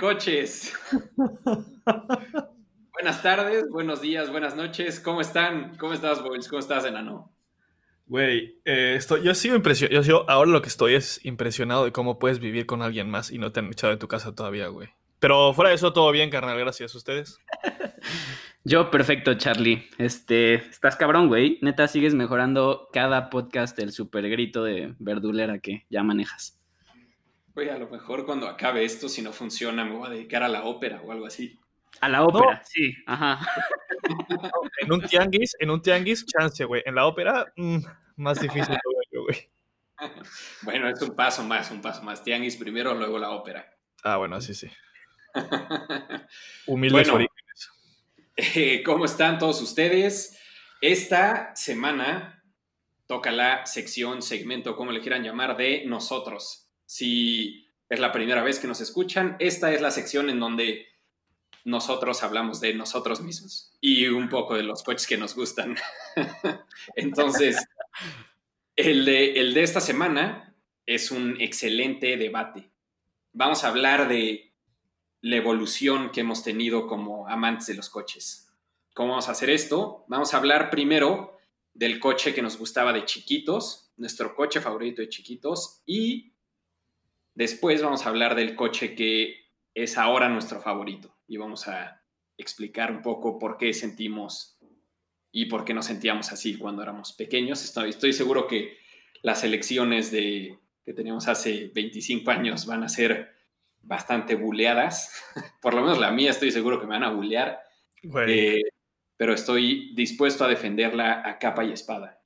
coches. Buenas tardes, buenos días, buenas noches. ¿Cómo están? ¿Cómo estás, Boys? ¿Cómo estás, enano? Güey, eh, estoy, yo sigo impresionado. Yo, ahora lo que estoy es impresionado de cómo puedes vivir con alguien más y no te han echado de tu casa todavía, güey. Pero fuera de eso, todo bien, carnal. Gracias a ustedes. Yo, perfecto, Charlie. Este, estás cabrón, güey. Neta, sigues mejorando cada podcast el super grito de verdulera que ya manejas. Güey, a lo mejor cuando acabe esto, si no funciona, me voy a dedicar a la ópera o algo así. A la ópera, sí, ajá. en un tianguis, en un tianguis, chance, güey. En la ópera, mm, más difícil güey. Bueno, es un paso más, un paso más. Tianguis primero, luego la ópera. Ah, bueno, sí, sí. Humildes bueno, eh, ¿Cómo están todos ustedes? Esta semana toca la sección, segmento, como le quieran llamar, de nosotros. Si es la primera vez que nos escuchan, esta es la sección en donde nosotros hablamos de nosotros mismos y un poco de los coches que nos gustan. Entonces, el de, el de esta semana es un excelente debate. Vamos a hablar de la evolución que hemos tenido como amantes de los coches. ¿Cómo vamos a hacer esto? Vamos a hablar primero del coche que nos gustaba de chiquitos, nuestro coche favorito de chiquitos, y después vamos a hablar del coche que es ahora nuestro favorito y vamos a explicar un poco por qué sentimos y por qué nos sentíamos así cuando éramos pequeños. Estoy, estoy seguro que las elecciones de, que teníamos hace 25 años van a ser bastante buleadas. por lo menos la mía estoy seguro que me van a bulear. Eh, pero estoy dispuesto a defenderla a capa y espada.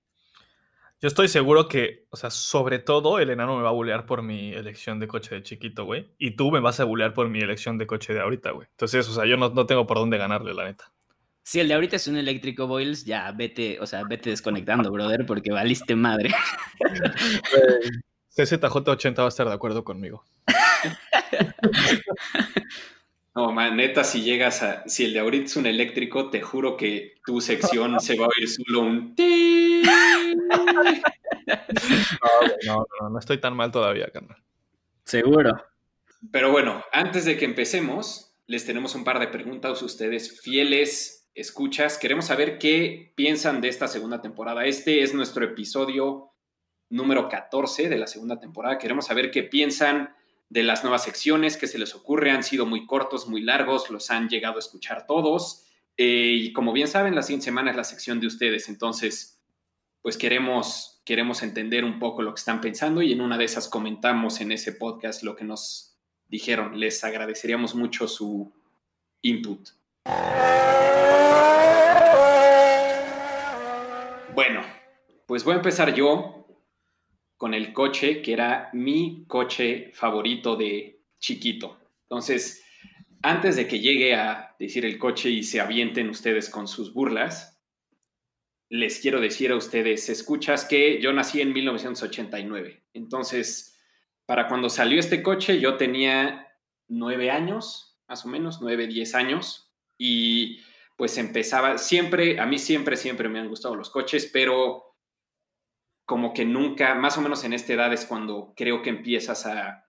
Yo estoy seguro que, o sea, sobre todo el enano me va a bullear por mi elección de coche de chiquito, güey. Y tú me vas a bullear por mi elección de coche de ahorita, güey. Entonces, o sea, yo no, no, tengo por dónde ganarle, la neta. Si el de ahorita es un eléctrico Boils, ya vete, o sea, vete desconectando, brother, porque valiste madre. CZJ80 va a estar de acuerdo conmigo. No, man, neta, si llegas a. Si el de ahorita es un eléctrico, te juro que tu sección se va a oír solo un. No, no, no, estoy tan mal todavía, carnal. Seguro. Pero bueno, antes de que empecemos, les tenemos un par de preguntas a ustedes, fieles escuchas. Queremos saber qué piensan de esta segunda temporada. Este es nuestro episodio número 14 de la segunda temporada. Queremos saber qué piensan de las nuevas secciones que se les ocurre. Han sido muy cortos, muy largos, los han llegado a escuchar todos. Eh, y como bien saben, la siguiente semana es la sección de ustedes. Entonces, pues queremos, queremos entender un poco lo que están pensando y en una de esas comentamos en ese podcast lo que nos dijeron. Les agradeceríamos mucho su input. Bueno, pues voy a empezar yo con el coche que era mi coche favorito de chiquito. Entonces, antes de que llegue a decir el coche y se avienten ustedes con sus burlas, les quiero decir a ustedes, escuchas que yo nací en 1989. Entonces, para cuando salió este coche, yo tenía nueve años, más o menos, nueve, diez años, y pues empezaba, siempre, a mí siempre, siempre me han gustado los coches, pero como que nunca, más o menos en esta edad es cuando creo que empiezas a,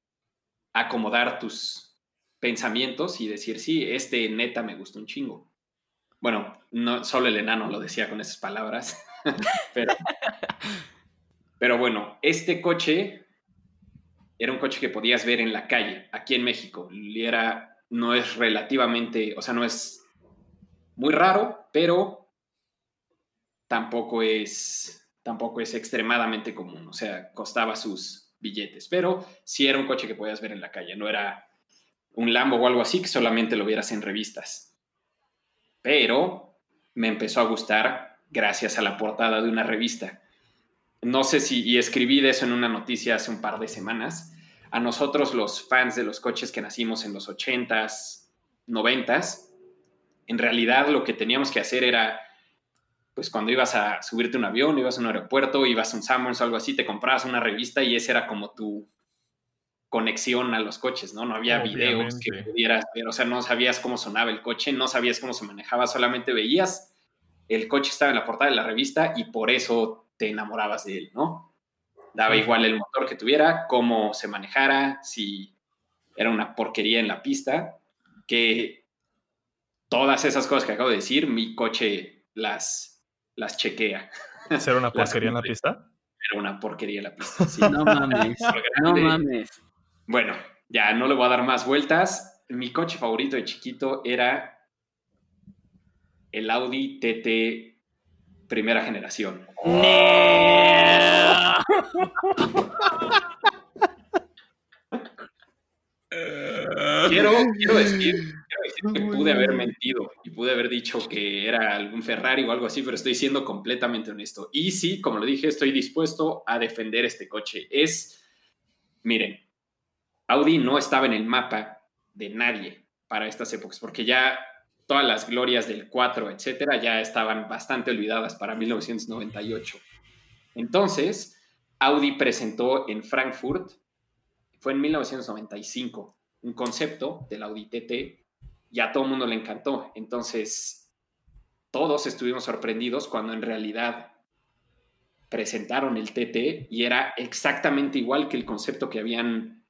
acomodar tus pensamientos y decir, sí, este neta me gusta un chingo. Bueno, no solo el enano lo decía con esas palabras, pero, pero bueno, este coche era un coche que podías ver en la calle, aquí en México. Y era, no es relativamente, o sea, no es muy raro, pero tampoco es tampoco es extremadamente común, o sea, costaba sus billetes, pero sí era un coche que podías ver en la calle, no era un Lambo o algo así que solamente lo vieras en revistas. Pero me empezó a gustar gracias a la portada de una revista. No sé si, y escribí de eso en una noticia hace un par de semanas, a nosotros los fans de los coches que nacimos en los 80s, 90s, en realidad lo que teníamos que hacer era pues cuando ibas a subirte a un avión, ibas a un aeropuerto, ibas a un Summers o algo así, te comprabas una revista y esa era como tu conexión a los coches, ¿no? No había videos que pudieras ver, o sea, no sabías cómo sonaba el coche, no sabías cómo se manejaba, solamente veías el coche estaba en la portada de la revista y por eso te enamorabas de él, ¿no? Daba igual el motor que tuviera, cómo se manejara, si era una porquería en la pista, que todas esas cosas que acabo de decir, mi coche las, las chequea. ¿Era una porquería en la pista? Era una porquería en la pista, sí. No mames, no mames. Bueno, ya no le voy a dar más vueltas. Mi coche favorito de chiquito era el Audi TT primera generación. quiero, quiero, decir, pude haber mentido y pude haber dicho que era algún Ferrari o algo así, pero estoy siendo completamente honesto. Y sí, como lo dije, estoy dispuesto a defender este coche. Es, miren, Audi no estaba en el mapa de nadie para estas épocas, porque ya todas las glorias del 4, etcétera, ya estaban bastante olvidadas para 1998. Entonces, Audi presentó en Frankfurt, fue en 1995, un concepto del Audi TT y a todo el mundo le encantó. Entonces, todos estuvimos sorprendidos cuando en realidad presentaron el TT y era exactamente igual que el concepto que habían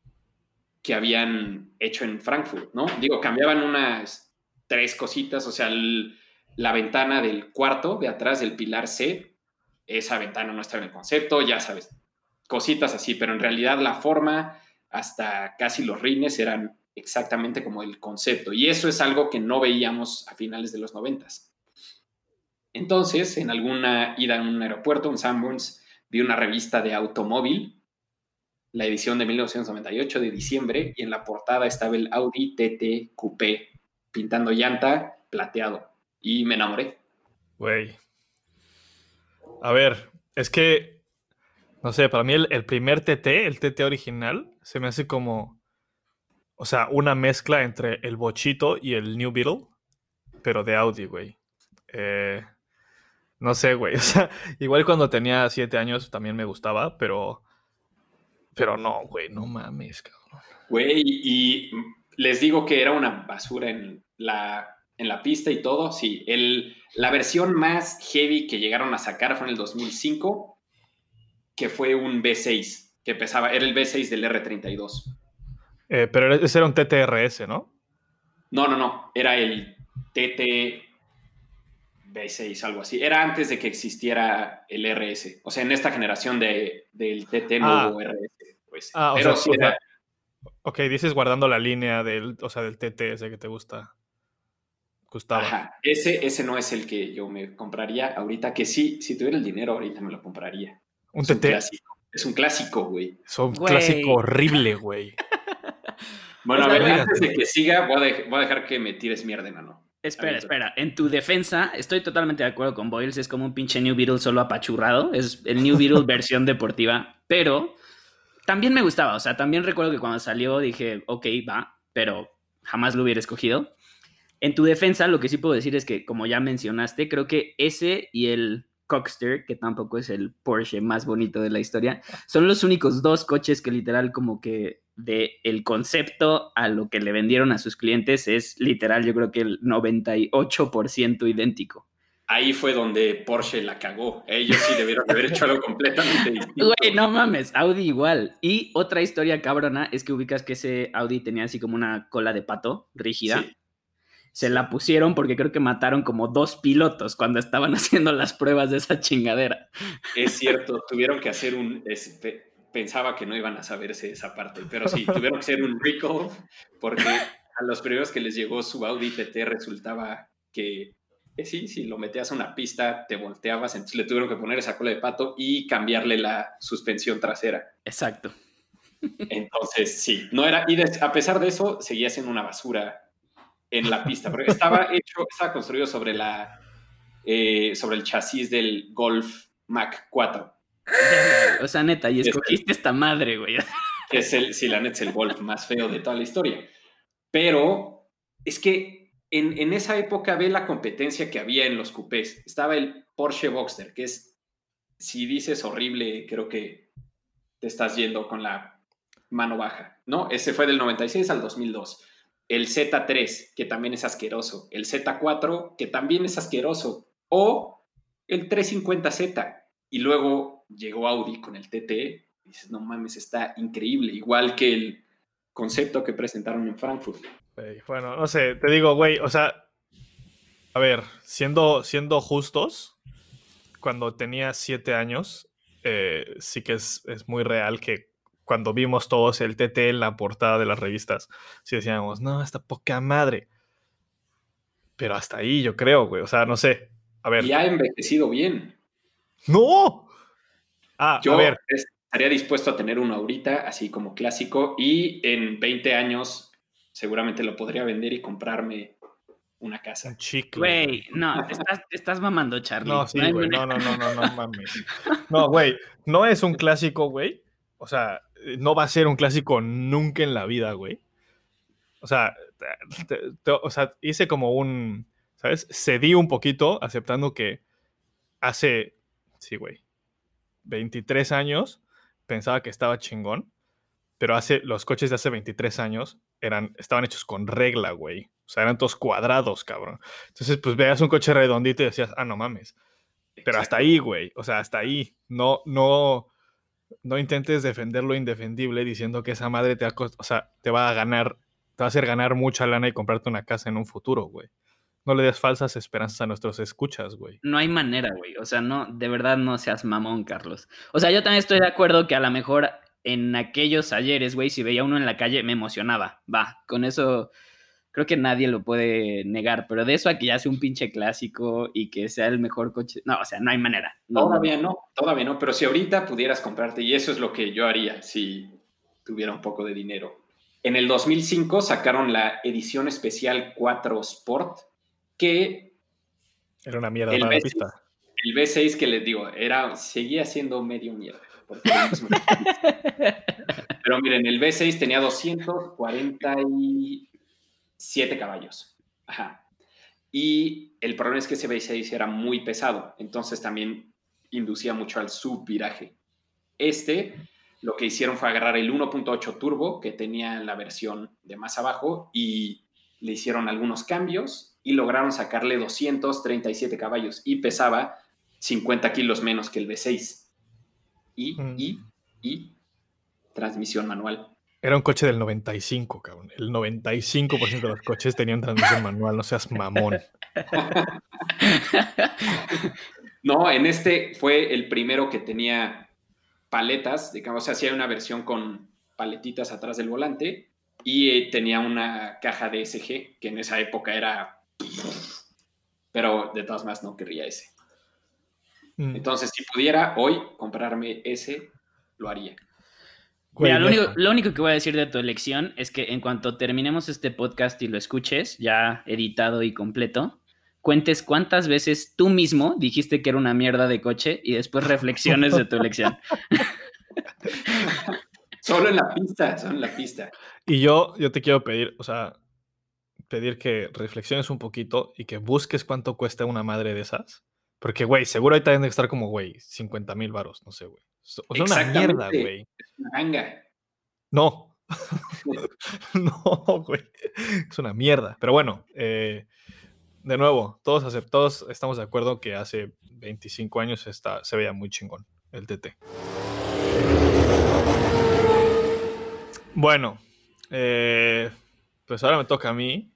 que habían hecho en Frankfurt, ¿no? Digo, cambiaban unas tres cositas, o sea, la ventana del cuarto de atrás del pilar C, esa ventana no estaba en el concepto, ya sabes, cositas así, pero en realidad la forma hasta casi los rines eran exactamente como el concepto, y eso es algo que no veíamos a finales de los noventas. Entonces, en alguna ida en un aeropuerto, en Sanborns, vi una revista de automóvil la edición de 1998 de diciembre y en la portada estaba el Audi TT Coupé pintando llanta plateado y me enamoré. Güey. A ver, es que, no sé, para mí el, primer TT, el TT original, se me hace como, o sea, una mezcla entre el Bochito y el New Beetle, pero de Audi, güey. Eh, no sé, güey. O sea, igual cuando tenía siete años también me gustaba, pero pero no, güey, no mames, cabrón. Güey, y les digo que era una basura en la, en la pista y todo. Sí, el, la versión más heavy que llegaron a sacar fue en el 2005, que fue un V6, que pesaba, era el V6 del R32. Eh, pero ese era un TTRS, ¿no? No, no, no, era el TT V6, algo así. Era antes de que existiera el RS. O sea, en esta generación de, del TT no ah. hubo RS. Pues. Ah, Pero sí era... Ok, dices guardando la línea del, o sea, del TT ese que te gusta. Gustaba. Ajá, ese, ese no es el que yo me compraría ahorita, que sí, si tuviera el dinero ahorita me lo compraría. ¿Un es TT? Un clásico. Es un clásico, güey. Es un clásico horrible, güey. bueno, a ver, antes de que siga, voy a, voy a dejar que me tires mierda, no. Espera, espera. En tu defensa, estoy totalmente de acuerdo con Boyles. Es como un pinche New Beetle solo apachurrado. Es el New Beetle versión deportiva. Pero también me gustaba. O sea, también recuerdo que cuando salió dije, ok, va, pero jamás lo hubiera escogido. En tu defensa, lo que sí puedo decir es que, como ya mencionaste, creo que ese y el Cockster, que tampoco es el Porsche más bonito de la historia, son los únicos dos coches que literal como que de el concepto a lo que le vendieron a sus clientes es literal, yo creo que el 98% idéntico. Ahí fue donde Porsche la cagó. Ellos sí debieron haber hecho algo completamente distinto. Güey, no mames, Audi igual. Y otra historia cabrona es que ubicas que ese Audi tenía así como una cola de pato rígida. Se la pusieron porque creo que mataron como dos pilotos cuando estaban haciendo las pruebas de esa chingadera. Es cierto, tuvieron que hacer un pensaba que no iban a saberse esa parte, pero sí, tuvieron que hacer un recall porque a los primeros que les llegó su Audi TT resultaba que, sí, si lo metías a una pista, te volteabas, entonces le tuvieron que poner esa cola de pato y cambiarle la suspensión trasera. Exacto. Entonces, sí, no era, y a pesar de eso, seguía siendo una basura en la pista, porque estaba hecho, estaba construido sobre la, eh, sobre el chasis del Golf Mac 4. O sea, neta, y escogiste esta madre, güey. Es el, sí, la neta es el Golf más feo de toda la historia. Pero es que en, en, esa época ve la competencia que había en los coupés. Estaba el Porsche Boxster, que es, si dices horrible, creo que te estás yendo con la mano baja, ¿no? Ese fue del 96 al 2002. El Z3, que también es asqueroso. El Z4, que también es asqueroso. O el 350Z. Y luego llegó Audi con el TT, y dices, no mames, está increíble, igual que el concepto que presentaron en Frankfurt. bueno, no sé, te digo, güey, o sea, a ver, siendo, siendo justos, cuando tenía siete años, eh, sí que es, es, muy real que cuando vimos todos el TT en la portada de las revistas, sí decíamos, no, esta poca madre. Pero hasta ahí, yo creo, güey. O sea, no sé. A ver. Y ha envejecido bien. ¡No! Ah, yo a ver. estaría dispuesto a tener uno ahorita, así como clásico, y en 20 años seguramente lo podría vender y comprarme una casa. Un chicle. Güey, no, te estás, te estás mamando, Charlie. No, sí, güey. No, no, no, no, no, mames. No, güey. No es un clásico, güey. O sea, no va a ser un clásico nunca en la vida, güey. O sea, o sea, hice como un, ¿sabes? Cedí un poquito aceptando que hace, sí, güey, 23 años pensaba que estaba chingón, pero hace, los coches de hace 23 años eran, estaban hechos con regla, güey. O sea, eran todos cuadrados, cabrón. Entonces, pues veas un coche redondito y decías, ah, no mames. Pero hasta ahí, güey. O sea, hasta ahí. No, no, no intentes defender lo indefendible diciendo que esa madre te va, o sea, te va a ganar, te va a hacer ganar mucha lana y comprarte una casa en un futuro, güey. No le des falsas esperanzas a nuestros escuchas, güey. No hay manera, güey. O sea, no, de verdad no seas mamón, Carlos. O sea, yo también estoy de acuerdo que a lo mejor en aquellos ayeres, güey, si veía uno en la calle, me emocionaba. Va, con eso creo que nadie lo puede negar, pero de eso a que ya sea un pinche clásico y que sea el mejor coche, no, o sea, no hay manera. todavía no, todavía no, pero si ahorita pudieras comprarte, y eso es lo que yo haría si tuviera un poco de dinero. En el 2005 sacaron la edición especial 4 Sport, que... Era una mierda la pista. El V6 que les digo, era, seguía siendo medio mierda. Pero miren, el V6 tenía 240 y 7 caballos. Ajá. Y el problema es que ese V6 era muy pesado, entonces también inducía mucho al subviraje. Este, lo que hicieron fue agarrar el 1.8 turbo que tenía la versión de más abajo y le hicieron algunos cambios y lograron sacarle 237 caballos y pesaba 50 kilos menos que el V6. Y, mm. y, y transmisión manual. Era un coche del 95, cabrón. El 95% de los coches tenían transmisión manual, no seas mamón. No, en este fue el primero que tenía paletas, digamos, o sea, hacía una versión con paletitas atrás del volante y eh, tenía una caja de SG, que en esa época era... Pero de todas maneras no querría ese. Mm. Entonces, si pudiera hoy comprarme ese, lo haría. Mira, lo único, que voy a decir de tu elección es que en cuanto terminemos este podcast y lo escuches, ya editado y completo, cuentes cuántas veces tú mismo dijiste que era una mierda de coche y después reflexiones de tu elección. solo en la pista, solo en la pista. Y yo, yo te quiero pedir, o sea, pedir que reflexiones un poquito y que busques cuánto cuesta una madre de esas. Porque, güey, seguro ahí también que estar como, güey, 50 mil varos, no sé, güey. O sea, una mierda, güey. No. no, güey. Es una mierda. Pero bueno, eh, de nuevo, todos, aceptados, estamos de acuerdo que hace 25 años está, se veía muy chingón el TT. Bueno, eh, pues ahora me toca a mí.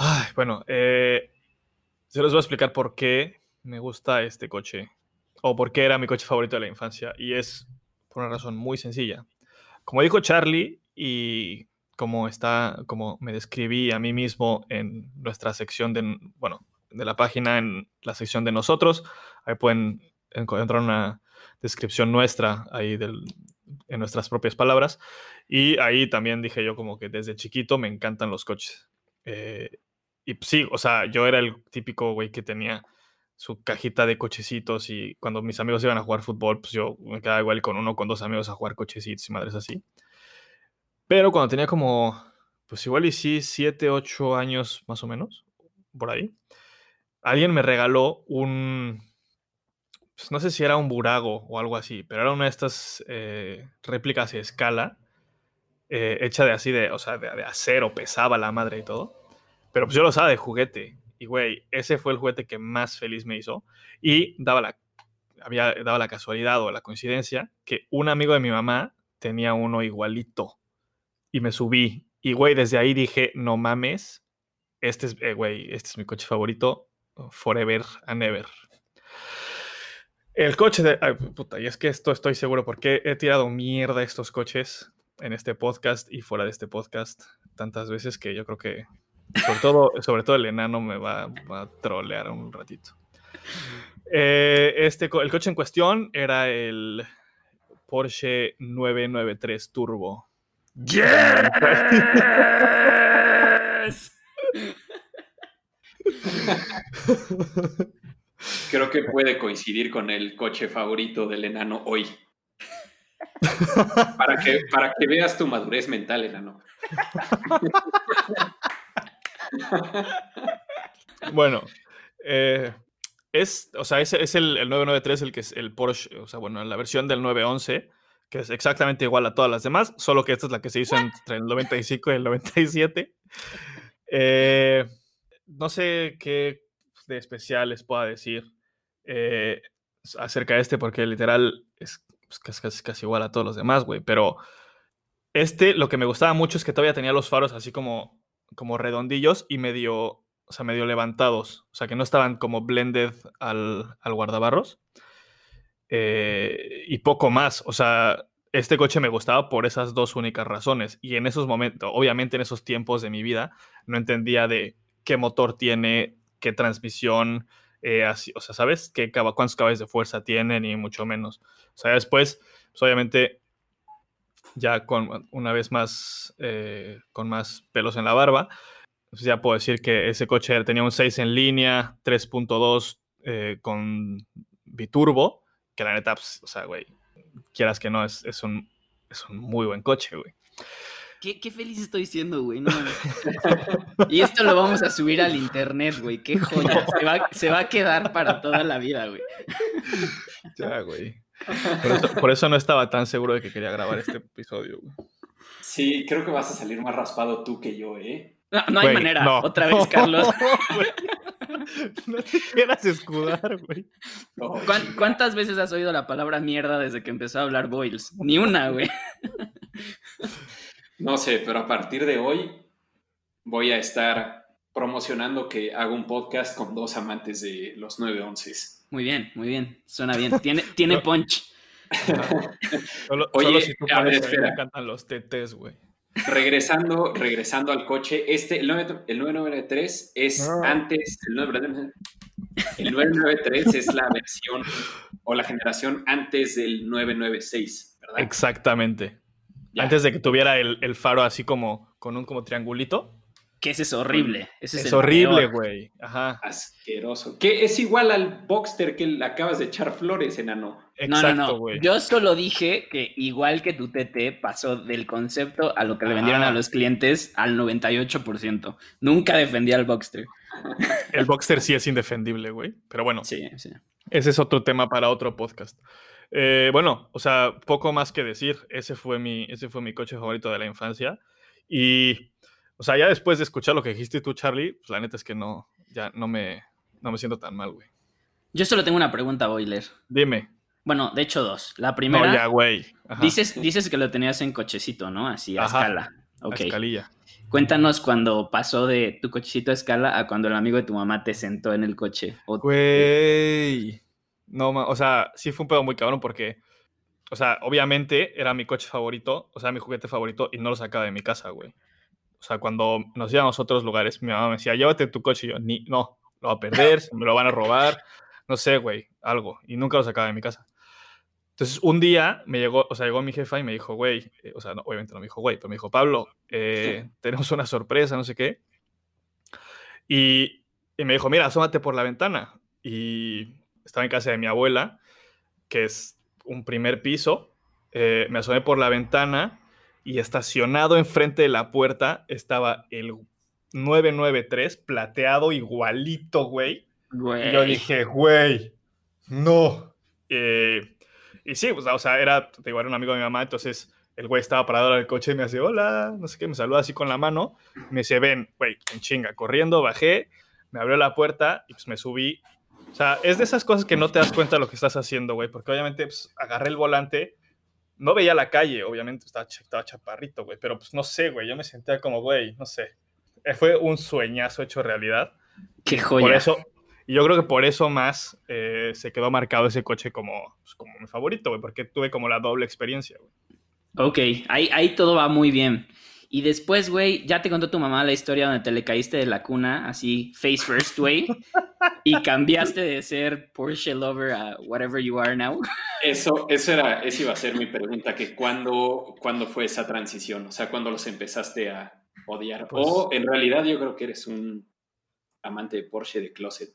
Ay, bueno, eh, se les voy a explicar por qué me gusta este coche o por qué era mi coche favorito de la infancia. Y es por una razón muy sencilla. Como dijo Charlie, y como está, como me describí a mí mismo en nuestra sección de, bueno, de la página, en la sección de nosotros, ahí pueden encontrar una descripción nuestra ahí del, en nuestras propias palabras. Y ahí también dije yo como que desde chiquito me encantan los coches. Eh, y sí, o sea, yo era el típico güey que tenía su cajita de cochecitos y cuando mis amigos iban a jugar fútbol, pues yo me quedaba igual con uno, con dos amigos a jugar cochecitos y madres así. Pero cuando tenía como, pues igual y sí, siete, ocho años más o menos, por ahí, alguien me regaló un, pues no sé si era un burago o algo así, pero era una de estas eh, réplicas de escala, eh, hecha de así, de, o sea, de acero, pesaba la madre y todo. Pero pues yo lo usaba de juguete y, güey, ese fue el juguete que más feliz me hizo. Y daba la, había, daba la casualidad o la coincidencia que un amigo de mi mamá tenía uno igualito. y me subí. Y, güey, desde ahí dije, no mames, este es, eh, güey, este es mi coche favorito, forever and ever. El coche de... Ay, puta, y es que esto estoy seguro porque he tirado mierda estos coches en este podcast y fuera de este podcast tantas veces que yo creo que sobre todo, sobre todo el enano me va, va a trolear un ratito. Eh, este, el coche en cuestión era el Porsche 993 Turbo. ¡Yes! Creo que puede coincidir con el coche favorito del enano hoy. Para que, para que veas tu madurez mental, enano. bueno, eh, es, o sea, es, es el, el, 993 el que es el Porsche, o sea, bueno, la versión del 911, que es exactamente igual a todas las demás, solo que esta es la que se hizo entre el 95 y el 97. Eh, no sé qué de especial les pueda decir eh, acerca de este, porque literal es casi, casi, casi igual a todos los demás, güey, pero este lo que me gustaba mucho es que todavía tenía los faros así como, como redondillos y medio, o sea, medio levantados, o sea, que no estaban como blended al, al guardabarros. Eh, y poco más, o sea, este coche me gustaba por esas dos únicas razones. Y en esos momentos, obviamente en esos tiempos de mi vida, no entendía de qué motor tiene, qué transmisión, eh, así, o sea, ¿sabes? Qué, cuántos caballos de fuerza tiene, ni mucho menos. O sea, después, pues obviamente, ya con una vez más, eh, con más pelos en la barba, pues ya puedo decir que ese coche tenía un 6 en línea, 3.2 eh, con biturbo, que la neta, pues, o sea, güey, quieras que no, es, es, un, es un muy buen coche, güey. Qué, qué, feliz estoy siendo, güey. No, y esto lo vamos a subir al internet, güey. Qué joya. Se va, se va, a quedar para toda la vida, güey. Ya, güey. Por eso, por eso, no estaba tan seguro de que quería grabar este episodio, güey. Sí, creo que vas a salir más raspado tú que yo, ¿eh? No, no hay güey, manera. No. Otra vez, Carlos. No, te quieras escudar, güey. ¿Cuántas veces has oído la palabra mierda desde que empezó a hablar Boyles? Ni una, güey. No sé, pero a partir de hoy voy a estar promocionando que hago un podcast con dos amantes de los 911. Muy bien, muy bien. Suena bien. Tiene, tiene punch. solo, Oye, solo si tú a ver, espera. me encantan los TTs, güey. Regresando, regresando al coche, este, el, 9, el 993 es no. antes, el, 9, el 993 es la versión o la generación antes del 996, ¿verdad? Exactamente. Ya. Antes de que tuviera el, el, faro así como con un como triangulito. Que ese es horrible. Ese es, es horrible, güey. Ajá. Asqueroso. Que es igual al Boxster que le acabas de echar flores, enano. Exacto, no, no, no. Yo solo dije que igual que tu TT pasó del concepto a lo que le vendieron ah. a los clientes al 98%. Nunca defendía al Boxster. El Boxster sí es indefendible, güey. Pero bueno. Sí, sí. Ese es otro tema para otro podcast. Eh, bueno, o sea, poco más que decir. Ese fue, mi, ese fue mi coche favorito de la infancia. Y, o sea, ya después de escuchar lo que dijiste tú, Charlie, pues la neta es que no, ya no me, no me siento tan mal, güey. Yo solo tengo una pregunta, Boiler. Dime. Bueno, de hecho dos. La primera... No, ya, güey. Dices, dices que lo tenías en cochecito, ¿no? Así, a Ajá. escala. A escalilla. Cuéntanos cuando pasó de tu cochecito a escala a cuando el amigo de tu mamá te sentó en el coche. Güey. No, o sea, sí fue un pedo muy cabrón porque, o sea, obviamente era mi coche favorito, o sea, mi juguete favorito y no lo sacaba de mi casa, güey. O sea, cuando nos íbamos a otros lugares, mi mamá me decía, llévate tu coche y yo, ni, no, lo va a perder, me lo van a robar, no sé, güey, algo. Y nunca lo sacaba de mi casa. Entonces, un día me llegó, o sea, llegó mi jefa y me dijo, güey, eh, o sea, no, obviamente no me dijo, güey, pero me dijo, Pablo, eh, tenemos una sorpresa, no sé qué. Y, y me dijo, mira, asómate por la ventana. Y estaba en casa de mi abuela, que es un primer piso. Eh, me asomé por la ventana y estacionado enfrente de la puerta estaba el 993 plateado igualito, güey. Y yo dije, güey, no. Eh, y sí, pues, o sea, era, te digo, era un amigo de mi mamá, entonces el güey estaba parado en el coche y me hace, hola, no sé qué, me saluda así con la mano. Me dice, ven, güey, en chinga, corriendo, bajé, me abrió la puerta y pues me subí o sea, es de esas cosas que no te das cuenta de lo que estás haciendo, güey, porque obviamente pues, agarré el volante no veía la calle, obviamente estaba, estaba chaparrito, güey, pero pues no sé, güey, yo me sentía como, güey, no sé. Eh, Fue un sueñazo hecho realidad. Qué joya. Por eso, y yo creo que por eso más eh, se quedó marcado ese coche como, pues, como mi favorito, güey, porque tuve como la doble experiencia, güey. Ok, ahí, ahí todo va muy bien. Y después, güey, ya te contó tu mamá la historia donde te le caíste de la cuna, así face first, güey, y cambiaste de ser Porsche lover a whatever you are now. Eso, eso era, esa iba a ser mi pregunta, que cuándo, cuándo fue esa transición, o sea, cuándo los empezaste a odiar. Pues- o en realidad yo creo que eres un amante de Porsche de closet.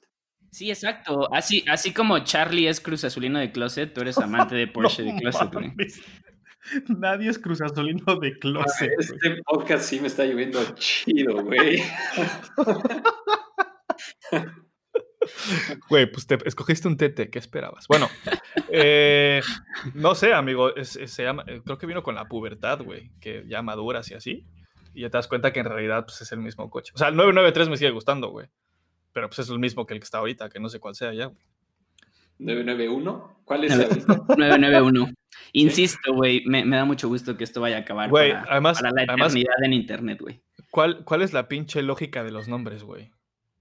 Sí, exacto. Así, así como Charlie es Cruz Azulino de Closet, tú eres amante de Porsche de Closet, güey. Nadie es cruzazolino de closet. güey. Este podcast sí me está lloviendo chido, güey. Güey, pues te escogiste un tete, ¿qué esperabas? Bueno, eh, no sé, amigo, es- es- se llama, eh, creo que vino con la pubertad, güey, que ya maduras y así, y ya te das cuenta que en realidad pues, es el mismo coche. O sea, el 993 me sigue gustando, güey, pero pues es el mismo que el que está ahorita, que no sé cuál sea ya. güey. 991, ¿cuál es ahorita? 991. Insisto, güey, me, me da mucho gusto que esto vaya a acabar Güey, para, además- para la además- eternidad en internet, güey. ¿Cuál, ¿Cuál es la pinche lógica de los nombres, güey?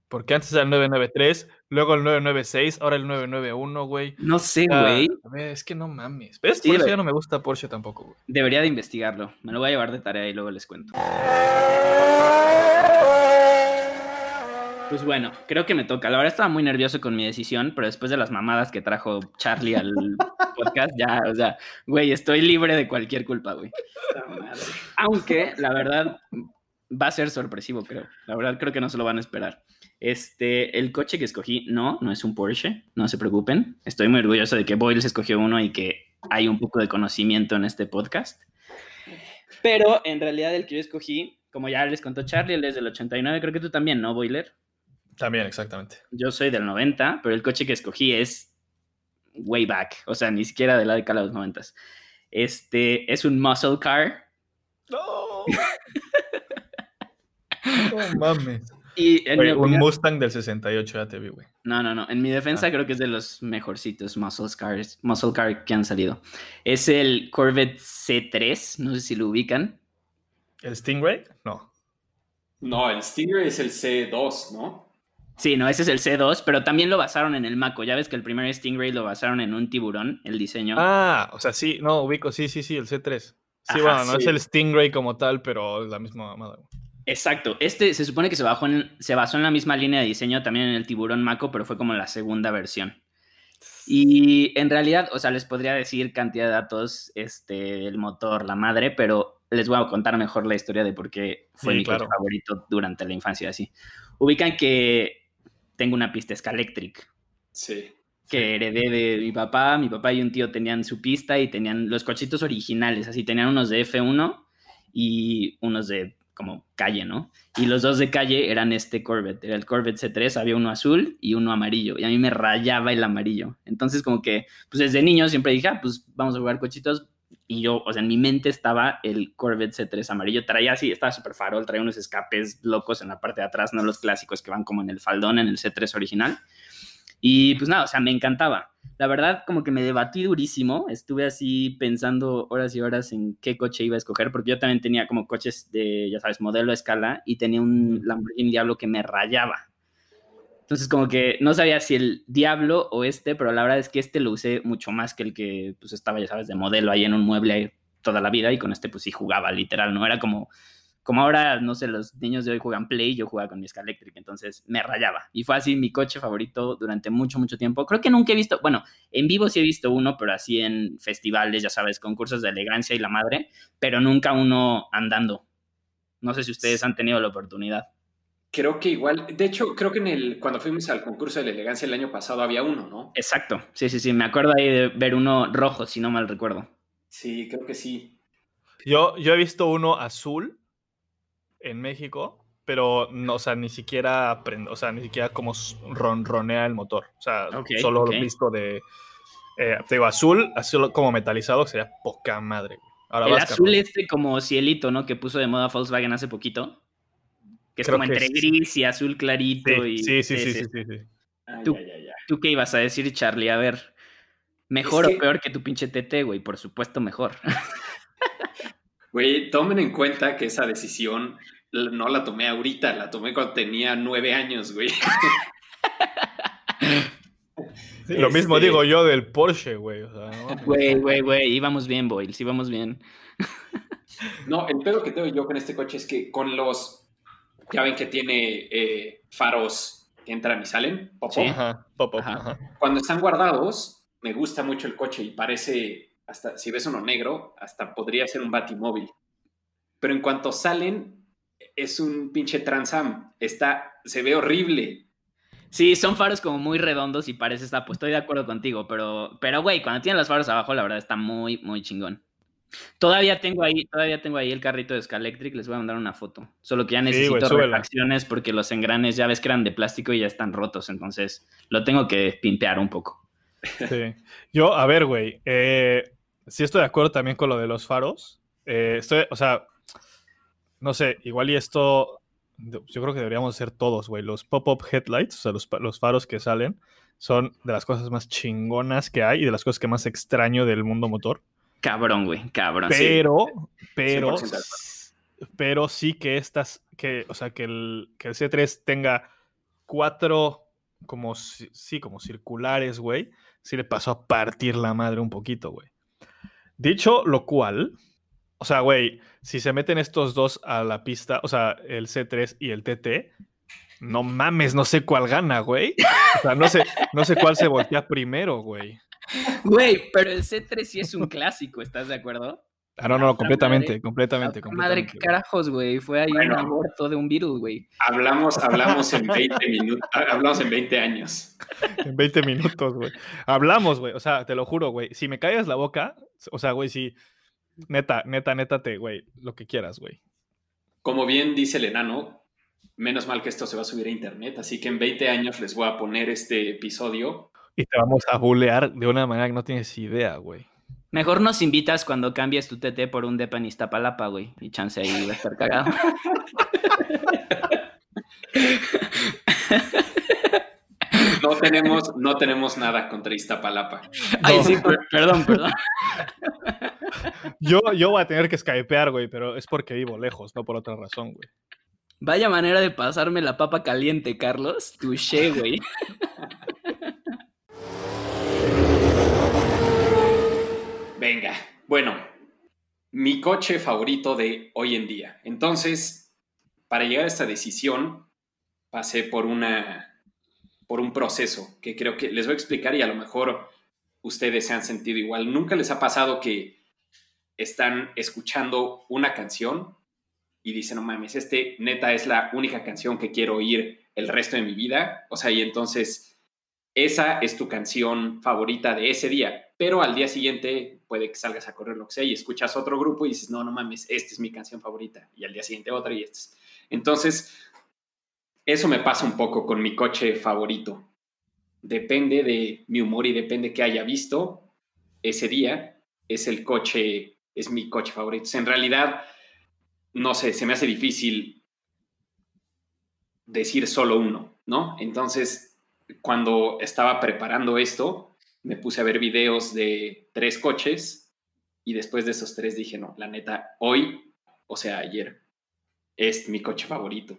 Porque antes era el 993, luego el 996, ahora el 991, güey. No sé, Ah, güey. a ver, es que no mames. ¿Ves? Sí, Por eso ya no me gusta Porsche tampoco, güey. Debería de investigarlo. Me lo voy a llevar de tarea y luego les cuento. Pues bueno, creo que me toca. La verdad estaba muy nervioso con mi decisión, pero después de las mamadas que trajo Charlie al podcast, ya, o sea, güey, estoy libre de cualquier culpa, güey. Aunque, la verdad, va a ser sorpresivo, creo. La verdad, creo que no se lo van a esperar. Este, el coche que escogí, no, no es un Porsche, no se preocupen. Estoy muy orgulloso de que Boyles escogió uno y que hay un poco de conocimiento en este podcast. Pero en realidad el que yo escogí, como ya les contó Charlie, él es del 89, creo que tú también, ¿no, Boiler? También, exactamente. Yo soy del 90, pero el coche que escogí es way back, o sea, ni siquiera de la década de los 90. Este es un muscle car No. no mames. y en Güey, mi un Mustang del 68, ya te vi, güey. No, no, no. En mi defensa Ah. creo que es de los mejorcitos muscle cars, muscle car que han salido. Es el Corvette C3, no sé si lo ubican. ¿El Stingray? No. No, el Stingray es el C2, ¿no? Sí, no, ese es el C2, pero también lo basaron en el Mako. Ya ves que el primer Stingray lo basaron en un tiburón, el diseño. Ah, o sea, sí, no, ubico, sí, sí, sí, el C3. Sí, Ajá, bueno, no es el Stingray como tal, pero es la misma mamada. Exacto. Este se supone que se, bajó en- se basó en la misma línea de diseño también en el tiburón Mako, pero fue como la segunda versión. Y en realidad, o sea, les podría decir cantidad de datos, este, el motor, la madre, pero les voy a contar mejor la historia de por qué fue Sí, mi coche claro. favorito durante la infancia, así. Ubican que tengo una pista Scalectric Sí. que heredé de mi papá. Mi papá y un tío tenían su pista y tenían los cochitos originales, así tenían unos de F1 y unos de como calle, ¿no? Y los dos de calle eran este Corvette, era el Corvette C3, había uno azul y uno amarillo, y a mí me rayaba el amarillo. Entonces como que, pues desde niño siempre dije, ah, pues vamos a jugar cochitos. Y yo, o sea, en mi mente estaba el Corvette C3 amarillo, traía así, estaba súper farol, traía unos escapes locos en la parte de atrás, no los clásicos que van como en el faldón, en el C3 original. Y pues nada, o sea, me encantaba. La verdad, como que me debatí durísimo. Estuve así pensando horas y horas en qué coche iba a escoger, porque yo también tenía como coches de, ya sabes, modelo a escala y tenía un Lamborghini Diablo que me rayaba. Entonces, como que no sabía si el Diablo o este, pero la verdad es que este lo usé mucho más que el que pues estaba, ya sabes, de modelo ahí en un mueble toda la vida y con este pues sí jugaba, literal, ¿no? Era como, como ahora, no sé, los niños de hoy juegan Play, yo jugaba con mi Electric, entonces me rayaba. Y fue así mi coche favorito durante mucho, mucho tiempo. Creo que nunca he visto, bueno, en vivo sí he visto uno, pero así en festivales, ya sabes, concursos de elegancia y la madre, pero nunca uno andando. No sé si ustedes han tenido la oportunidad. Creo que igual, de hecho, creo que en el, cuando fuimos al concurso de la elegancia el año pasado había uno, ¿no? Exacto, sí, sí, sí, me acuerdo ahí de ver uno rojo, si no mal recuerdo. Sí, creo que sí. Yo, yo he visto uno azul en México, pero no, o sea, ni siquiera o sea, ni siquiera como ronronea el motor. O sea, solo ok. lo visto de. eh, te digo, azul, azul como metalizado, que sería poca madre. güey. Ahora El vas, azul cabrón. este como cielito, ¿no? Que puso de moda Volkswagen hace poquito. Que es Creo como que entre es- gris y azul clarito. Sí, y, sí, sí, sí, sí, sí, sí. Ah, Tú- ya, ya, ya. ¿Tú qué ibas a decir, Charlie? A ver, Mejor Es o que- peor que tu pinche TT, güey, por supuesto mejor. Güey, tomen en cuenta que esa decisión no la tomé ahorita, la tomé cuando tenía nueve años, güey. Sí, Lo mismo Este- digo yo del Porsche, güey. O sea, no mames. Güey, güey, güey, íbamos bien, Boyle, sí íbamos bien. No, el pedo que tengo yo con este coche es que con los, ya ven que tiene eh, faros que entran y salen, pop, Sí. pop. Ajá, pop, pop, Ajá. ajá. cuando están guardados, me gusta mucho el coche y parece, hasta si ves uno negro, hasta podría ser un batimóvil. Pero en cuanto salen, es un pinche Transam. Está, se ve horrible. Sí, son faros como muy redondos y parece estar, pues estoy de acuerdo contigo, pero, pero güey, cuando tienen los faros abajo, la verdad está muy, muy chingón. Todavía tengo ahí, todavía tengo ahí el carrito de Scalectric, les voy a mandar una foto. Solo que ya Sí, necesito súbela. refacciones porque los engranes ya ves que eran de plástico y ya están rotos, entonces lo tengo que pimpear un poco. Sí. Yo, a ver, güey. Eh, sí estoy de acuerdo también con lo de los faros. Eh, estoy, o sea, no sé, igual y esto, yo creo que deberíamos hacer todos, güey. Los pop-up headlights, o sea, los, los faros que salen, son de las cosas más chingonas que hay y de las cosas que más extraño del mundo motor. Cabrón, güey, cabrón. sí. Pero, pero, 100% de acuerdo. pero sí que estas, que, o sea, que el, que el C3 tenga cuatro, como, sí, como circulares, güey, sí le pasó a partir la madre un poquito, güey. Dicho lo cual, o sea, güey, si se meten estos dos a la pista, o sea, el C3 y el TT, no mames, no sé cuál gana, güey. O sea, no sé, no sé cuál se voltea primero, güey. Güey, pero el C3 sí es un clásico, ¿estás de acuerdo? Ah, no, no, completamente, madre. completamente, Madre, completamente. qué carajos, güey. Fue ahí Bueno. un aborto de un virus, güey. Hablamos, hablamos en 20 minutos, hablamos en 20 años. En 20 minutos, güey. Hablamos, güey. O sea, te lo juro, güey. Si me callas la boca, o sea, güey, si. Neta, neta, neta, te, güey. Lo que quieras, güey. Como bien dice el enano, menos mal que esto se va a subir a internet, así que en 20 años les voy a poner este episodio. Y te vamos a bulear de una manera que no tienes idea, güey. Mejor nos invitas cuando cambies tu TT por un depa en Iztapalapa, güey. Y chance ahí va a estar cagado. No tenemos, no tenemos nada contra Iztapalapa. Ay, No. sí, per- perdón, perdón. Yo, yo voy a tener que skypear, güey, pero es porque vivo lejos, no por otra razón, güey. Vaya manera de pasarme la papa caliente, Carlos. Touché, güey. Venga, bueno, mi coche favorito de hoy en día. Entonces, para llegar a esta decisión, pasé por una por un proceso que creo que les voy a explicar y a lo mejor ustedes se han sentido igual. Nunca les ha pasado que están escuchando una canción y dicen, no mames, este neta es la única canción que quiero oír el resto de mi vida. O sea, y entonces esa es tu canción favorita de ese día, pero al día siguiente puede que salgas a correr lo que sea y escuchas otro grupo y dices, no, no mames, esta es mi canción favorita, y al día siguiente otra y esta. es- Entonces, eso me pasa un poco con mi coche favorito. Depende de mi humor y depende que haya visto ese día, es el coche, es mi coche favorito. En realidad, no sé, se me hace difícil decir solo uno, ¿no? Entonces, cuando estaba preparando esto, me puse a ver videos de tres coches y después de esos tres dije, no, la neta, hoy, o sea, ayer, es mi coche favorito.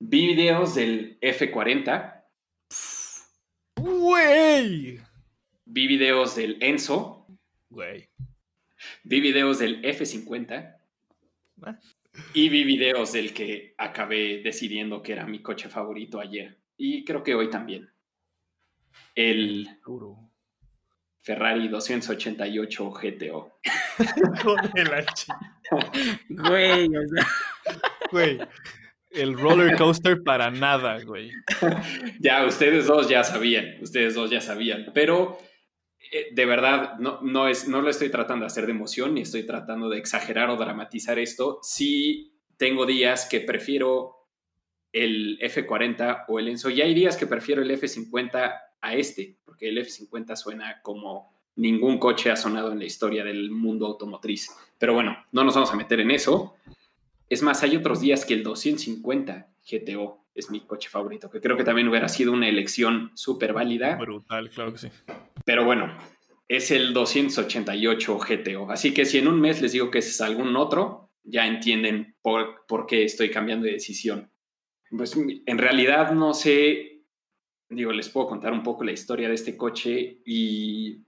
Vi videos del F40, ¡Güey! vi videos del Enzo, Güey. vi videos del F50 Ah. y vi videos del que acabé decidiendo que era mi coche favorito ayer. Y creo que hoy también. El Duro. Ferrari 288 GTO. Chi- Güey, o sea. Güey. El roller coaster para nada, güey. Ya, ustedes dos ya sabían, ustedes dos ya sabían, pero eh, de verdad no, no, es, no lo estoy tratando de hacer de emoción ni estoy tratando de exagerar o dramatizar esto. Sí tengo días que prefiero el F40 o el Enzo y hay días que prefiero el F50 a este, porque el F50 suena como ningún coche ha sonado en la historia del mundo automotriz. Pero bueno, no nos vamos a meter en eso. Es más, hay otros días que el 250 GTO es mi coche favorito, que creo que también hubiera sido una elección súper válida, Brutal, claro que sí. Pero bueno, es el 288 GTO. Así que si en un mes les digo que es algún otro, ya entienden por, por qué estoy cambiando de decisión. Pues en realidad no sé, digo, les puedo contar un poco la historia de este coche y,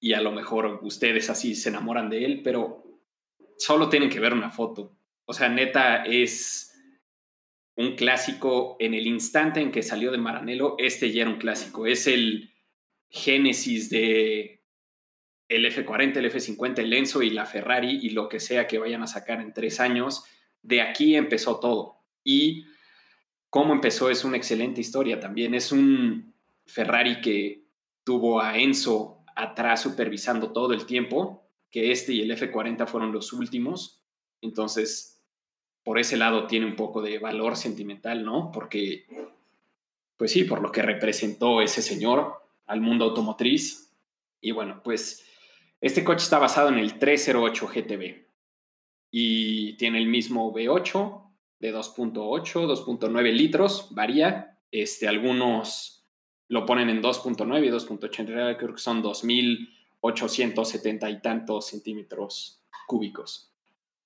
y a lo mejor ustedes así se enamoran de él, pero solo tienen que ver una foto. O sea, neta es un clásico en el instante en que salió de Maranello, este ya era un clásico. Es el génesis de el F40, el F50, el Enzo y la Ferrari y lo que sea que vayan a sacar en tres años. De aquí empezó todo. Y cómo empezó es una excelente historia también. Es un Ferrari que tuvo a Enzo atrás supervisando todo el tiempo, que este y el F40 fueron los últimos. Entonces, por ese lado tiene un poco de valor sentimental, ¿no? Porque, pues sí, por lo que representó ese señor al mundo automotriz. Y bueno, pues este coche está basado en el 308 GTB y tiene el mismo V8 de 2.8, 2.9 litros, varía. Este, algunos lo ponen en 2.9 y 2.8, creo que son 2.870 y tantos centímetros cúbicos.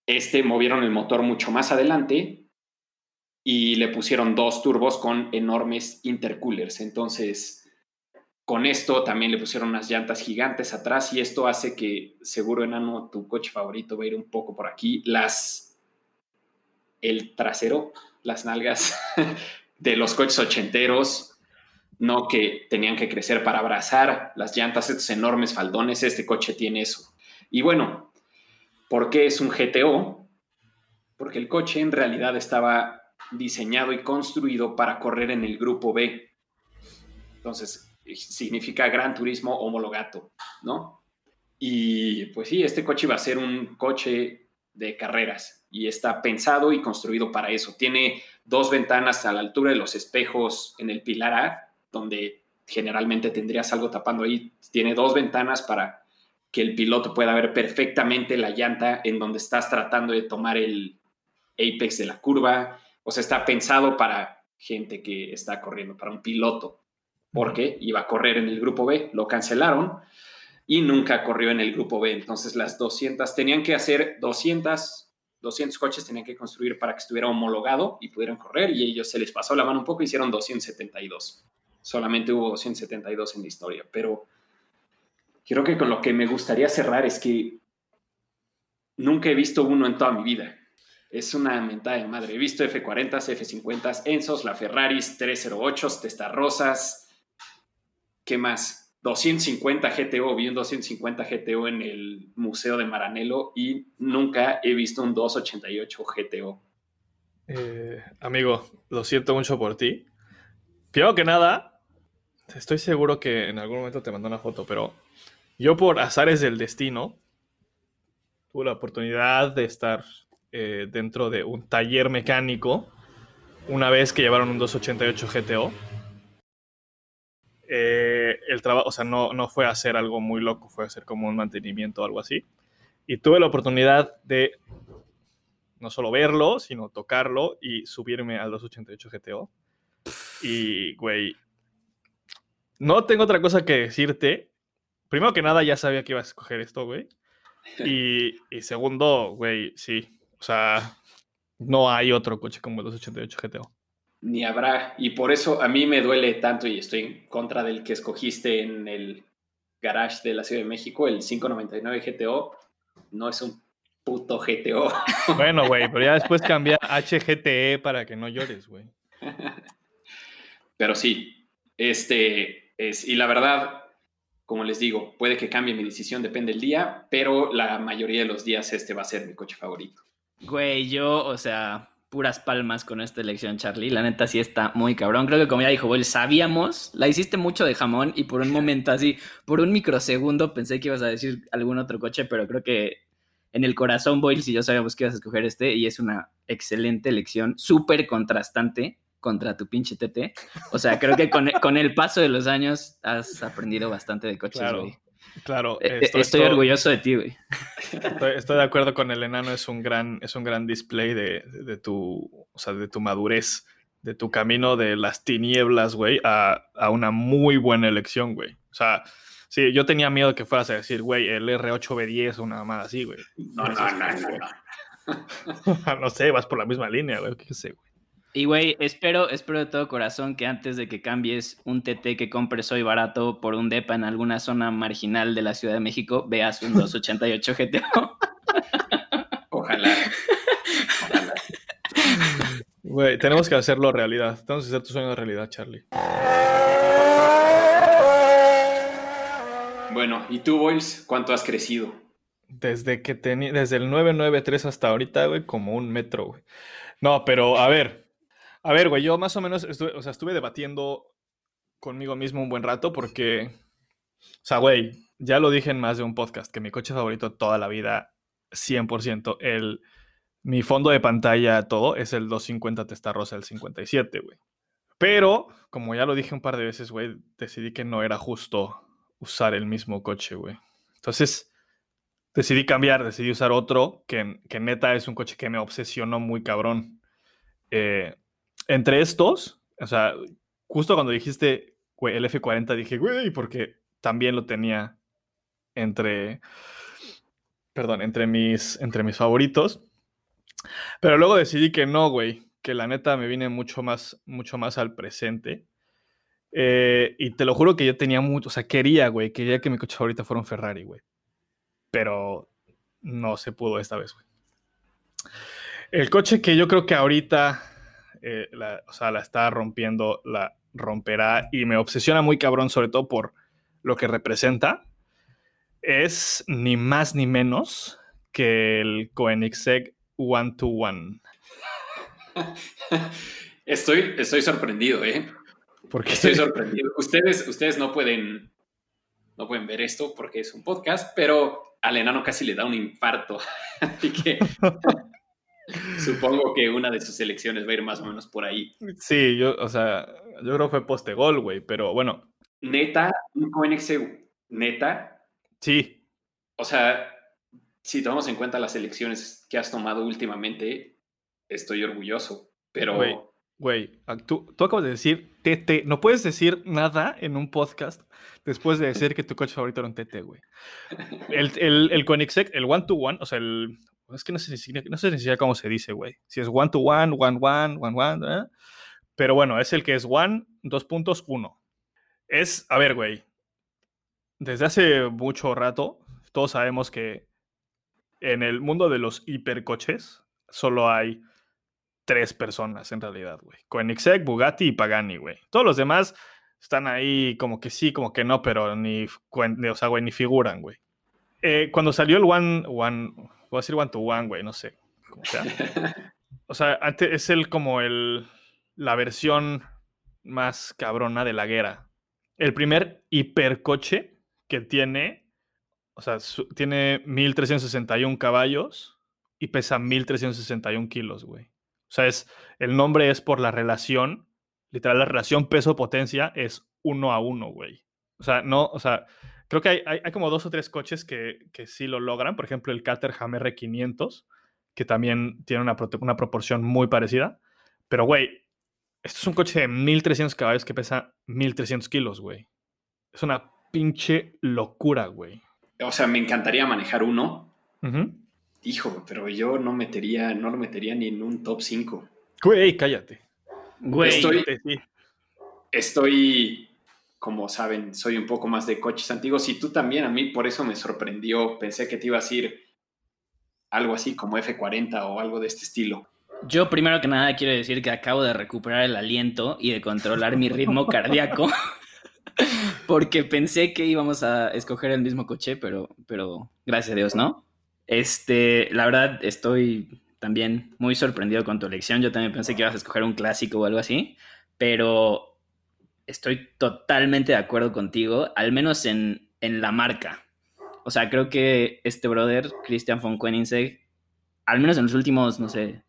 Este movieron el motor mucho más adelante y le pusieron dos turbos con enormes intercoolers. Entonces, con esto también le pusieron unas llantas gigantes atrás y esto hace que, seguro enano, tu coche favorito va a ir un poco por aquí. Las, el trasero, las nalgas de los coches ochenteros, no que tenían que crecer para abrazar las llantas, estos enormes faldones, este coche tiene eso. Y bueno, ¿Por qué es un GTO? Porque el coche en realidad estaba diseñado y construido para correr en el grupo B. Entonces, significa Gran Turismo homologato, ¿no? Y pues sí, este coche va a ser un coche de carreras y está pensado y construido para eso. Tiene dos ventanas a la altura de los espejos en el pilar A, donde generalmente tendrías algo tapando ahí. Tiene dos ventanas para que el piloto pueda ver perfectamente la llanta en donde estás tratando de tomar el apex de la curva. O sea, está pensado para gente que está corriendo, para un piloto, porque iba a correr en el grupo B, lo cancelaron y nunca corrió en el grupo B. Entonces las 200, tenían que hacer 200, 200 coches tenían que construir para que estuviera homologado y pudieran correr y ellos se les pasó la mano un poco, hicieron 272. Solamente hubo 272 en la historia, pero creo que con lo que me gustaría cerrar es que nunca he visto uno en toda mi vida. Es una mentada de madre. He visto F40, F50, Enzos, la Ferraris, 308, Testarrosas. ¿Qué más? 250 GTO, vi un 250 GTO en el Museo de Maranello y nunca he visto un 288 GTO. Eh, amigo, lo siento mucho por ti. Primero que nada, estoy seguro que en algún momento te mandó una foto, pero yo por azares del destino tuve la oportunidad de estar eh, dentro de un taller mecánico una vez que llevaron un 288 GTO. Eh, el trabajo, o sea, no, no fue hacer algo muy loco, fue hacer como un mantenimiento o algo así. Y tuve la oportunidad de no solo verlo, sino tocarlo y subirme al 288 GTO. Y, güey, no tengo otra cosa que decirte primero que nada ya sabía que iba a escoger esto, güey. Y, segundo, güey, sí. O sea, no hay otro coche como el 288 GTO. Ni habrá. Y por eso a mí me duele tanto y estoy en contra del que escogiste en el garage de la Ciudad de México, el 599 GTO. No es un puto GTO. Bueno, güey, pero ya después cambia HGTE para que no llores, güey. Pero sí, este es, y la verdad, como les digo, puede que cambie mi decisión, depende del día, pero la mayoría de los días este va a ser mi coche favorito. Güey, yo, o sea, puras palmas con esta elección, Charlie. La neta sí está muy cabrón. Creo que como ya dijo Boyle, sabíamos, la hiciste mucho de jamón y por un momento así, por un microsegundo pensé que ibas a decir algún otro coche, pero creo que en el corazón, Boyle, si yo sabíamos que ibas a escoger este y es una excelente elección, súper contrastante contra tu pinche TT. O sea, creo que con, con, el paso de los años has aprendido bastante de coches, claro. Claro, eh, estoy orgulloso de ti, güey. Estoy, de acuerdo con el enano, es un gran, es un gran display de, de, tu, o sea, de tu madurez de tu camino de las tinieblas, güey, a, a una muy buena elección, güey. O sea, sí, yo tenía miedo que fueras a decir, güey, el R8B10 o nada más así, güey. No, no, no, no, no. no sé, vas por la misma línea, güey, qué sé, güey. Y güey, espero, espero de todo corazón que antes de que cambies un TT que compres hoy barato por un DEPA en alguna zona marginal de la Ciudad de México, veas un 288 GTO. Ojalá. Ojalá. Güey, tenemos que hacerlo realidad. Tenemos que hacer tu sueño realidad, Charlie. Bueno, ¿y tú, Boys? ¿Cuánto has crecido? Desde que tenía, desde el 993 hasta ahorita, güey, como un metro, güey. No, pero a ver, a ver, güey, yo más o menos estuve, o sea, estuve debatiendo conmigo mismo un buen rato porque, o sea, güey, ya lo dije en más de un podcast, que mi coche favorito toda la vida, 100%, el, mi fondo de pantalla, todo, es el 250 Testarossa, el 57, güey. Pero, como ya lo dije un par de veces, güey, decidí que no era justo usar el mismo coche, güey. Entonces, decidí cambiar, decidí usar otro, que, que neta es un coche que me obsesionó muy cabrón. Eh, entre estos, o sea, justo cuando dijiste, güey, el F40, dije, güey, porque también lo tenía entre, perdón, entre mis, entre mis favoritos. Pero luego decidí que no, güey, que la neta me vine mucho más, mucho más al presente. Eh, y te lo juro que yo tenía mucho, o sea, quería, güey, quería que mi coche favorito fuera un Ferrari, güey. Pero no se pudo esta vez, güey. El coche que yo creo que ahorita eh, la, o sea, la está rompiendo, la romperá y me obsesiona muy cabrón, sobre todo por lo que representa, es ni más ni menos que el Koenigsegg One to One. Estoy, estoy sorprendido, ¿eh? Porque Estoy sorprendido. Ustedes, ustedes no pueden, no pueden ver esto porque es un podcast, pero al enano casi le da un infarto. Así que Supongo que una de sus elecciones va a ir más o menos por ahí. Sí, yo, o sea, yo creo que fue postegol, güey, pero bueno. Neta, un Koenigsegg, neta. Sí. O sea, si tomamos en cuenta las elecciones que has tomado últimamente, estoy orgulloso, pero... Güey, güey, tú, tú acabas de decir TT, no puedes decir nada en un podcast después de decir que tu coche favorito era un TT, güey. El, el, el Koenigsegg, el one-to-one, o sea, el, es que no sé, no sé siquiera cómo se dice, güey. Si es one to one, one, one, one, one. Pero bueno, es el que es one, dos puntos, uno. Es, a ver, güey. Desde hace mucho rato, todos sabemos que en el mundo de los hipercoches solo hay tres personas en realidad, güey. Koenigsegg, Bugatti y Pagani, güey. Todos los demás están ahí como que sí, como que no, pero ni, o sea, güey, ni figuran, güey. Eh, cuando salió el One, One, voy a decir one to one, güey, no sé. Como sea. o sea, antes es el como el la versión más cabrona de la guerra. El primer hipercoche que tiene, o sea, tiene 1361 caballos y pesa 1361 kilos, güey. O sea, es, el nombre es por la relación, literal, la relación peso-potencia es uno a uno, güey. O sea, no, o sea, Creo que hay, hay, como dos o tres coches que, que, sí lo logran. Por ejemplo, el Caterham R500, que también tiene una, una proporción muy parecida. Pero, güey, esto es un coche de 1300 caballos que pesa 1300 kilos, güey. Es una pinche locura, güey. O sea, me encantaría manejar uno. Hijo, pero yo no metería, no lo metería ni en un top 5. Güey, cállate. Güey, estoy, estoy como saben, soy un poco más de coches antiguos y tú también, a mí por eso me sorprendió, pensé que te ibas a ir algo así como F40 o algo de este estilo. Yo primero que nada quiero decir que acabo de recuperar el aliento y de controlar mi ritmo cardíaco porque pensé que íbamos a escoger el mismo coche, pero, pero gracias a Dios, ¿no? Este, la verdad estoy también muy sorprendido con tu elección. Yo también pensé que ibas a escoger un clásico o algo así, pero estoy totalmente de acuerdo contigo, al menos en, la marca. O sea, creo que este brother, Christian von Koenigsegg, al menos en los últimos, no sé,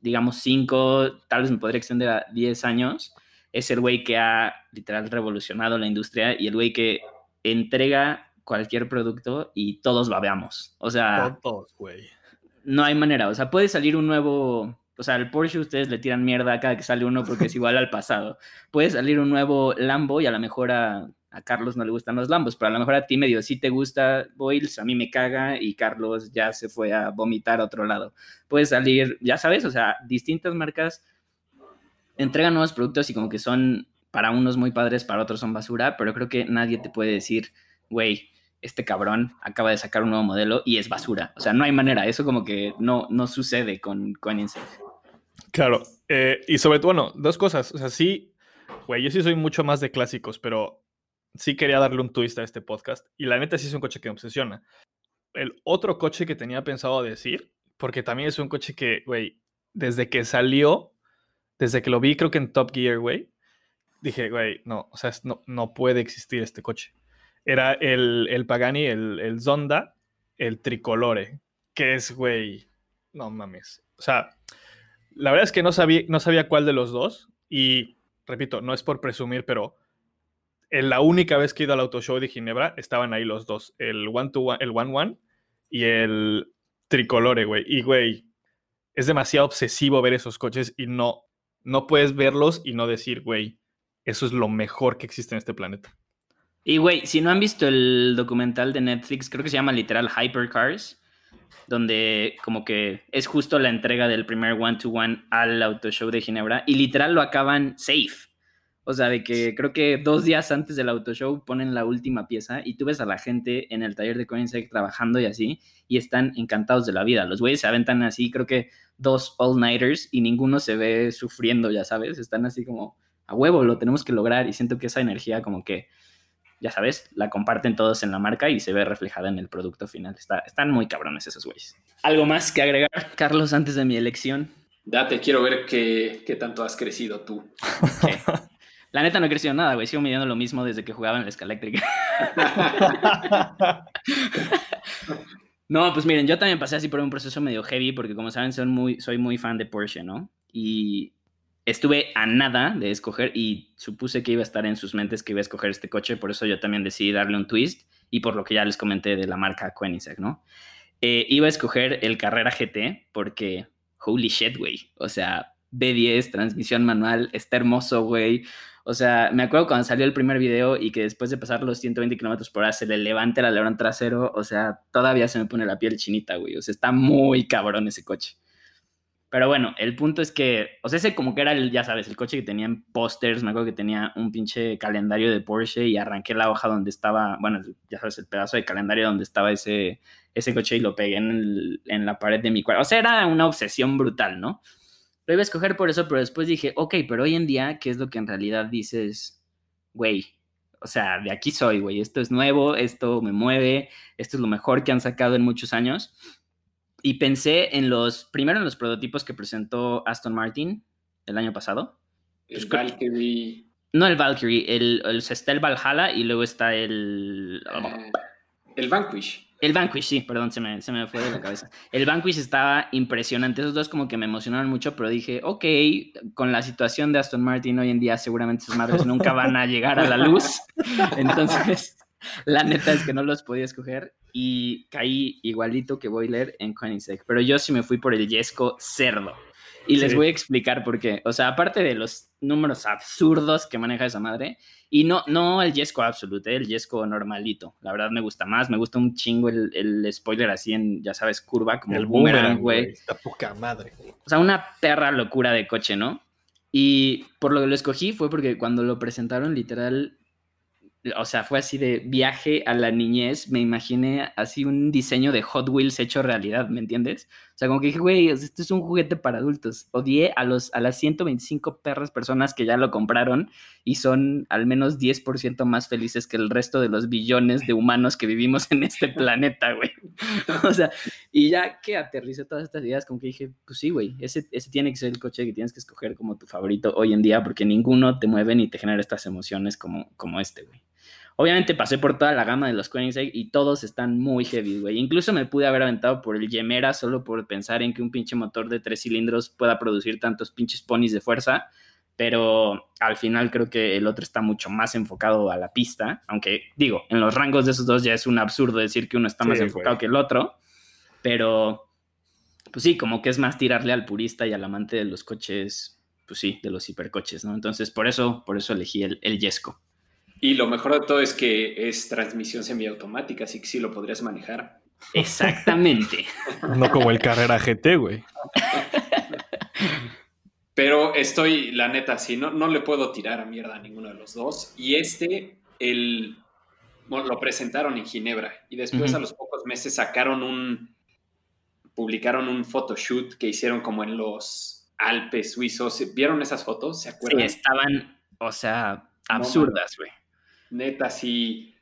digamos cinco, tal vez me podría extender a 10 años, es el güey que ha literal revolucionado la industria y el güey que entrega cualquier producto y todos babeamos. O sea, todos, güey. No hay manera. O sea, puede salir un nuevo o sea, al Porsche ustedes le tiran mierda cada que sale uno porque es igual al pasado. Puede salir un nuevo Lambo y a lo mejor a, a Carlos no le gustan los Lambos, pero a lo mejor a ti medio sí te gusta Boils, a mí me caga y Carlos ya se fue a vomitar a otro lado. Puede salir, ya sabes, o sea, distintas marcas entregan nuevos productos y como que son para unos muy padres, para otros son basura, pero creo que nadie te puede decir, güey, este cabrón acaba de sacar un nuevo modelo y es basura. O sea, no hay manera, eso como que no, no sucede con Coininsec. Claro, eh, y sobre todo, bueno, dos cosas. O sea, sí, güey, yo sí soy mucho más de clásicos, pero sí quería darle un twist a este podcast. Y la neta sí es un coche que me obsesiona. El otro coche que tenía pensado decir, porque también es un coche que, güey, desde que salió, desde que lo vi, creo que en Top Gear, güey, dije, güey, no, o sea, no, no puede existir este coche. Era el, el Pagani, el, el Zonda, el Tricolore, que es, güey, no mames. O sea, la verdad es que no sabía, no sabía cuál de los dos. Y repito, no es por presumir, pero en la única vez que he ido al Auto Show de Ginebra estaban ahí los dos: el One to One, el One One y el Tricolore, güey. Y, güey, es demasiado obsesivo ver esos coches y no, no puedes verlos y no decir, güey, eso es lo mejor que existe en este planeta. Y, güey, si no han visto el documental de Netflix, creo que se llama literal Hypercars donde como que es justo la entrega del primer one-to-one al auto show de Ginebra y literal lo acaban safe. O sea, de que creo que dos días antes del auto show ponen la última pieza y tú ves a la gente en el taller de Coinsec trabajando y así y están encantados de la vida. Los güeyes se aventan así, creo que dos all-nighters y ninguno se ve sufriendo, ya sabes. Están así como a huevo, lo tenemos que lograr y siento que esa energía como que ya sabes, la comparten todos en la marca y se ve reflejada en el producto final. Está, están muy cabrones esos güeyes. ¿Algo más que agregar, Carlos, antes de mi elección? Date, quiero ver qué, qué tanto has crecido tú. La neta no he crecido nada, güey. Sigo midiendo lo mismo desde que jugaba en la Escaléctrica. no, pues miren, yo también pasé así por un proceso medio heavy porque como saben soy muy, soy muy fan de Porsche, ¿no? Y estuve a nada de escoger y supuse que iba a estar en sus mentes que iba a escoger este coche, por eso yo también decidí darle un twist y por lo que ya les comenté de la marca Koenigsegg, ¿no? Eh, iba a escoger el Carrera GT porque, holy shit, güey, o sea, B10, transmisión manual, está hermoso, güey. O sea, me acuerdo cuando salió el primer video y que después de pasar los 120 kilómetros por hora se le levanta el alerón trasero. O sea, todavía se me pone la piel chinita, güey. O sea, está muy cabrón ese coche. Pero bueno, el punto es que, o sea, ese como que era el, ya sabes, el coche que tenía en pósters, me acuerdo que tenía un pinche calendario de Porsche y arranqué la hoja donde estaba, bueno, ya sabes, el pedazo de calendario donde estaba ese, ese coche y lo pegué en, en la pared de mi cuarto. O sea, era una obsesión brutal, ¿no? Lo iba a escoger por eso, pero después dije, ok, pero hoy en día, ¿qué es lo que en realidad dices, güey? O sea, de aquí soy, güey, esto es nuevo, esto me mueve, esto es lo mejor que han sacado en muchos años y pensé en los, primero en los prototipos que presentó Aston Martin el año pasado. El Valkyrie. No el Valkyrie, el, el, está el Valhalla y luego está el... Eh, el Vanquish. El Vanquish, sí, perdón, se me, se me fue de la cabeza. El Vanquish estaba impresionante. Esos dos como que me emocionaron mucho, pero dije, ok, con la situación de Aston Martin hoy en día seguramente sus madres nunca van a llegar a la luz. Entonces, la neta es que no los podía escoger y caí igualito que Boiler en Koenigsegg, pero yo sí me fui por el Yesco cerdo. Y les voy a explicar por qué. O sea, aparte de los números absurdos que maneja esa madre, y no, no el Yesco absoluto, el Yesco normalito. La verdad me gusta más, me gusta un chingo el, el spoiler así en, ya sabes, curva, como el, boomerang, güey. Esta poca madre. O sea, una perra locura de coche, ¿no? Y por lo que lo escogí fue porque cuando lo presentaron, literal, o sea, fue así de viaje a la niñez, me imaginé así un diseño de Hot Wheels hecho realidad, ¿me entiendes? O sea, como que dije, güey, esto es un juguete para adultos. Odié a, los, a las 125 perras personas que ya lo compraron y son al menos 10% más felices que el resto de los billones de humanos que vivimos en este planeta, güey. o sea, y ya que aterricé todas estas ideas, como que dije, pues sí, güey, ese, ese tiene que ser el coche que tienes que escoger como tu favorito hoy en día porque ninguno te mueve ni te genera estas emociones como, como este, güey. Obviamente pasé por toda la gama de los Koenigsegg y todos están muy heavy, güey. Incluso me pude haber aventado por el Yemera solo por pensar en que un pinche motor de tres cilindros pueda producir tantos pinches ponis de fuerza. Pero al final creo que el otro está mucho más enfocado a la pista. Aunque digo, en los rangos de esos dos ya es un absurdo decir que uno está más enfocado que el otro. Pero pues sí, como que es más tirarle al purista y al amante de los coches, pues sí, de los hipercoches, ¿no? Entonces, por eso, por eso elegí el, el Yesco. Y lo mejor de todo es que es transmisión semiautomática, así que sí lo podrías manejar. Exactamente. no como el Carrera GT, güey. Pero estoy, la neta, sí, no, no le puedo tirar a mierda a ninguno de los dos. Y este, el, lo presentaron en Ginebra y después a los pocos meses sacaron un, publicaron un photoshoot que hicieron como en los Alpes suizos. ¿Vieron esas fotos? ¿Se acuerdan? Sí, estaban, o sea, absurdas, güey. Neta, sí,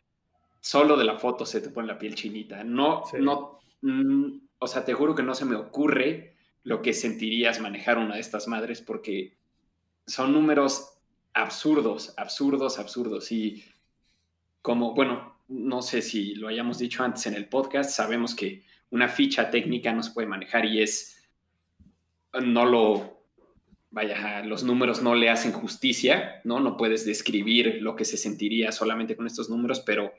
solo de la foto se te pone la piel chinita. No, no, mm, o sea, te juro que no se me ocurre lo que sentirías manejar una de estas madres porque son números absurdos, absurdos, absurdos. Y como, bueno, no sé si lo hayamos dicho antes en el podcast, sabemos que una ficha técnica no se puede manejar y es, no lo, vaya, los números no le hacen justicia, ¿no? No puedes describir lo que se sentiría solamente con estos números, pero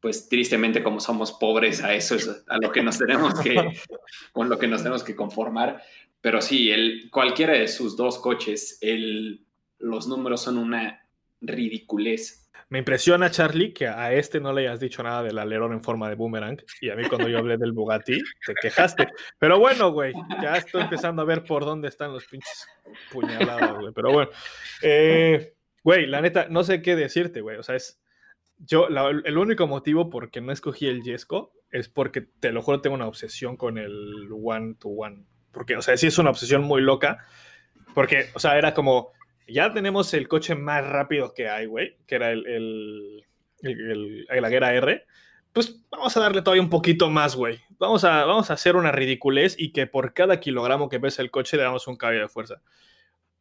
pues tristemente como somos pobres a eso es a lo que nos tenemos que con lo que nos tenemos que conformar pero sí el cualquiera de sus dos coches el, los números son una ridiculez me impresiona Charlie que a este no le hayas dicho nada del alerón en forma de boomerang y a mí cuando yo hablé del Bugatti te quejaste pero bueno güey ya estoy empezando a ver por dónde están los pinches puñalados güey pero bueno eh, güey la neta no sé qué decirte güey o sea es yo, el único motivo por que no escogí el Yesco es porque, te lo juro, tengo una obsesión con el one to one. Porque, o sea, sí es una obsesión muy loca. Porque, o sea, era como, ya tenemos el coche más rápido que hay, güey, que era el, el, el, el R. Pues vamos a darle todavía un poquito más, güey. Vamos a, vamos a hacer una ridiculez y que por cada kilogramo que pesa el coche le damos un caballo de fuerza.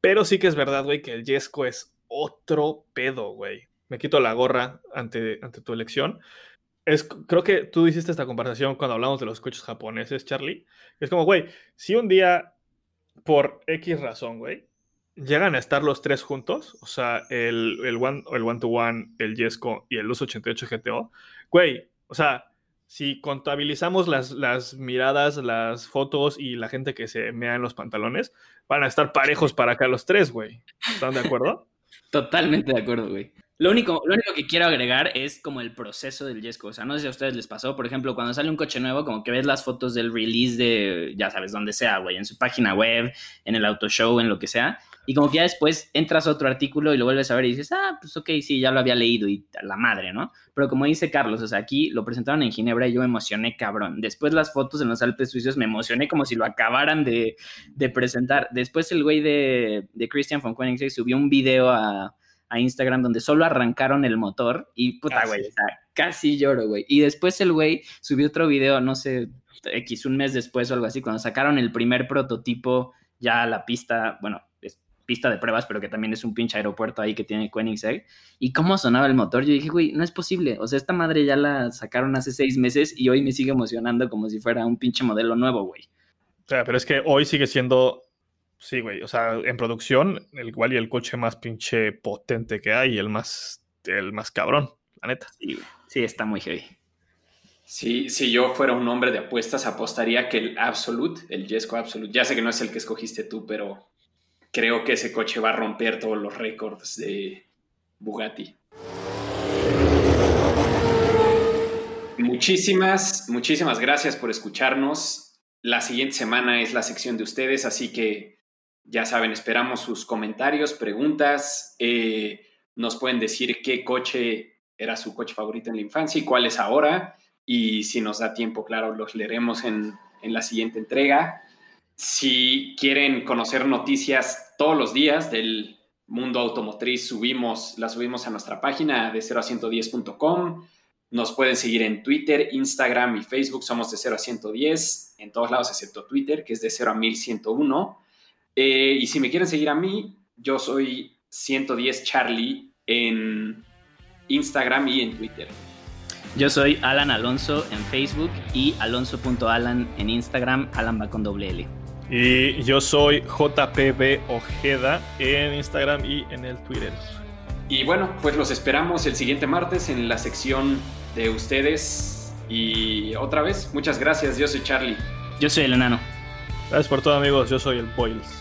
Pero sí que es verdad, güey, que el Yesco es otro pedo, güey me quito la gorra ante, ante tu elección. Es, creo que tú hiciste esta conversación cuando hablamos de los coches japoneses, Charlie. Es como, güey, si un día, por X razón, güey, llegan a estar los tres juntos, o sea, el, el One el one to One, el Yesco y el Luz 88 GTO, güey, o sea, si contabilizamos las, las miradas, las fotos y la gente que se mea en los pantalones, van a estar parejos para acá los tres, güey. ¿Están de acuerdo? Totalmente de acuerdo, güey. Lo único, lo único que quiero agregar es como el proceso del Yesco. O sea, no sé si a ustedes les pasó, por ejemplo, cuando sale un coche nuevo, como que ves las fotos del release de, ya sabes, donde sea, güey, en su página web, en el auto show, en lo que sea. Y como que ya después entras a otro artículo y lo vuelves a ver y dices, ah, pues ok, sí, ya lo había leído y la madre, ¿no? Pero como dice Carlos, o sea, aquí lo presentaron en Ginebra y yo me emocioné, cabrón. Después las fotos en los Alpes suizos me emocioné como si lo acabaran de, de presentar. Después el güey de, de Christian von Koenigsegg subió un video a a Instagram donde solo arrancaron el motor y puta, güey, casi lloro, güey. Y después el güey subió otro video, no sé, X, un mes después o algo así, cuando sacaron el primer prototipo ya a la pista, bueno, es pista de pruebas, pero que también es un pinche aeropuerto ahí que tiene Koenigsegg. Y cómo sonaba el motor, yo dije, güey, no es posible. O sea, esta madre ya la sacaron hace seis meses y hoy me sigue emocionando como si fuera un pinche modelo nuevo, güey. O sea, pero es que hoy sigue siendo Sí, güey. O sea, en producción, el igual y el coche más pinche potente que hay, el más, el más cabrón, la neta. Sí, sí, está muy heavy. Sí, si yo fuera un hombre de apuestas, apostaría que el Absolute, el Jesco Absolute, ya sé que no es el que escogiste tú, pero creo que ese coche va a romper todos los récords de Bugatti. Muchísimas, muchísimas gracias por escucharnos. La siguiente semana es la sección de ustedes, así que ya saben, esperamos sus comentarios, preguntas. Eh, nos pueden decir qué coche era su coche favorito en la infancia y cuál es ahora. Y si nos da tiempo, claro, los leeremos en, la siguiente entrega. Si quieren conocer noticias todos los días del mundo automotriz, subimos, las subimos a nuestra página de 0 a 110.com. Nos pueden seguir en Twitter, Instagram y Facebook. Somos de 0 a 110 en todos lados, excepto Twitter, que es de 0 a 1101. Eh, y si me quieren seguir a mí, yo soy 110 Charlie en Instagram y en Twitter. Yo soy Alan Alonso en Facebook y alonso.alan en Instagram, Alan va con doble L. Y yo soy JPB Ojeda en Instagram y en el Twitter. Y bueno, pues los esperamos el siguiente martes en la sección de ustedes. Y otra vez, muchas gracias. Yo soy Charlie. Yo soy el enano. Gracias por todo, amigos. Yo soy el Boils.